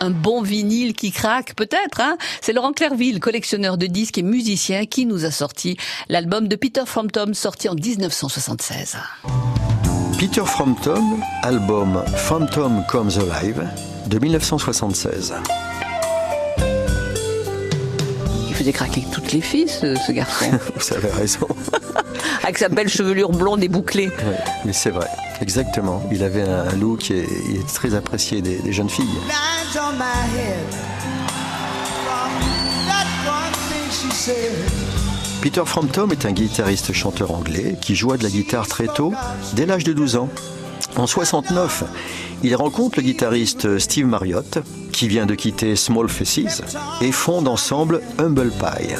un bon vinyle qui craque, peut-être. Hein C'est Laurent Clairville, collectionneur de disques et musicien, qui nous a sorti l'album de Peter Frampton, sorti en 1976. Peter Frampton, album Phantom Comes Alive de 1976. Il faisait craquer toutes les filles, ce, garçon. Vous avez raison. Avec sa belle chevelure blonde et bouclée. mais c'est vrai, exactement. Il avait un look et il est très apprécié des, jeunes filles. Peter Frampton est un guitariste chanteur anglais qui joua de la guitare très tôt, dès l'âge de 12 ans. En 69, il rencontre le guitariste Steve Marriott, qui vient de quitter Small Faces, et fonde ensemble Humble Pie.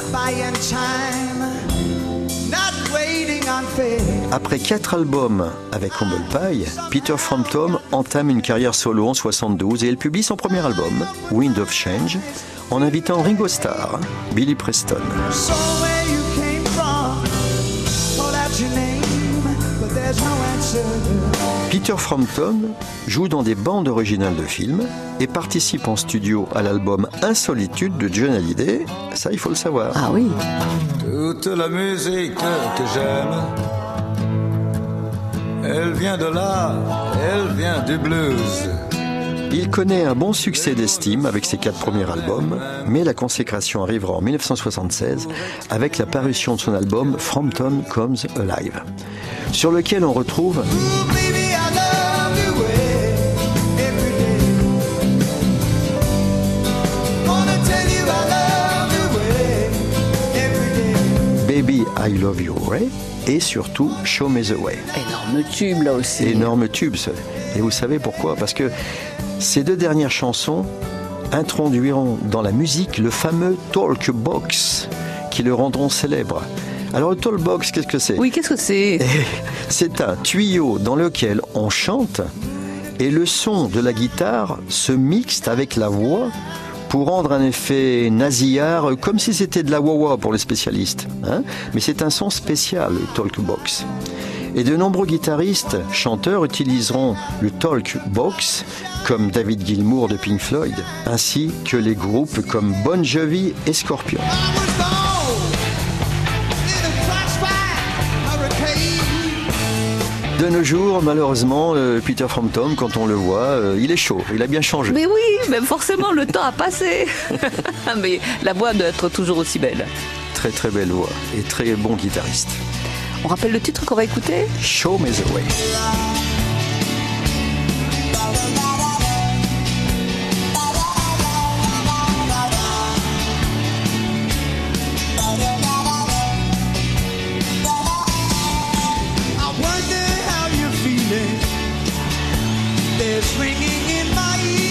Après quatre albums avec Humble Pie, Peter Frampton entame une carrière solo en 72 et il publie son premier album, Wind of Change, en invitant Ringo Starr, Billy Preston. Peter Frampton joue dans des bandes originales de films et participe en studio à l'album Insolitude de John Hallyday. Ça, il faut le savoir. Ah oui. Toute la musique que j'aime, elle vient de là, elle vient du blues. Il connaît un bon succès d'estime avec ses quatre premiers albums, mais la consécration arrivera en 1976 avec la parution de son album Frampton Comes Alive, sur lequel on retrouve Baby I Love You Ray et surtout Show Me the Way. Énorme tube là aussi. Énorme tube. Et vous savez pourquoi? Parce que ces deux dernières chansons introduiront dans la musique le fameux talk box qui le rendront célèbre. Alors le talk box, qu'est-ce que c'est? Oui, qu'est-ce que c'est? C'est un tuyau dans lequel on chante et le son de la guitare se mixte avec la voix pour rendre un effet nasillard, comme si c'était de la wah pour les spécialistes. Hein. Mais c'est un son spécial, le talk box. Et de nombreux guitaristes, chanteurs utiliseront le talk box comme David Gilmour de Pink Floyd, ainsi que les groupes comme Bon Jovi et Scorpion. De nos jours, malheureusement, euh, Peter Frampton, quand on le voit, euh, il est chaud, il a bien changé. Mais oui, mais forcément, le temps a passé. mais la voix doit être toujours aussi belle. Très très belle voix et très bon guitariste. On rappelle le titre qu'on va écouter? Show Me the Way. is ringing in my ears.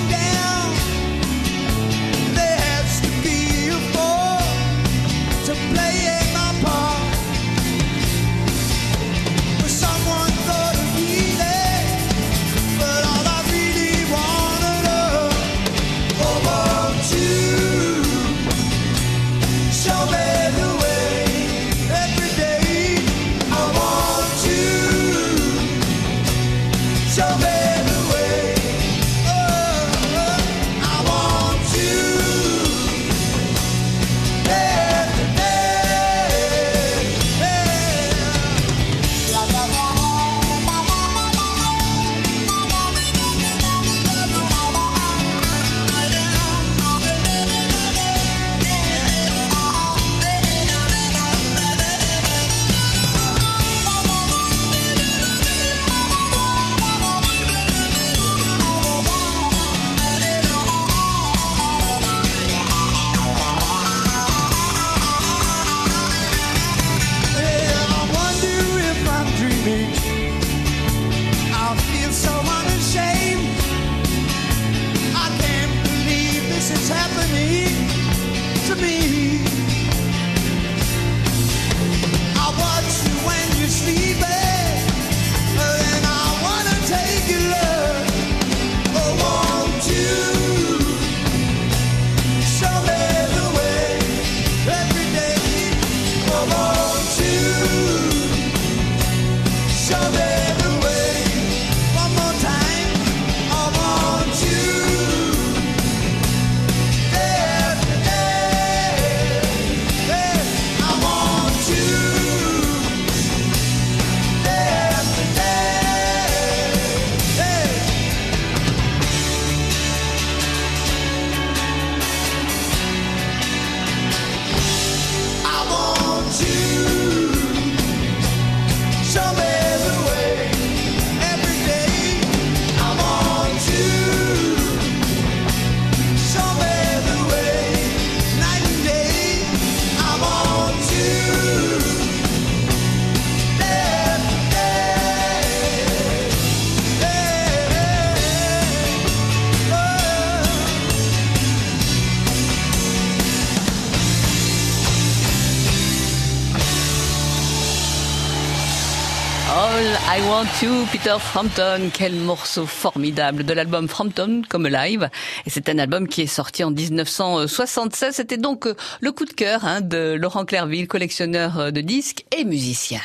to me. I Want You, Peter Frampton. Quel morceau formidable de l'album Frampton comme live. Et c'est un album qui est sorti en 1976. C'était donc euh, le coup de cœur hein, de Laurent Clerville, collectionneur euh, de disques et musicien.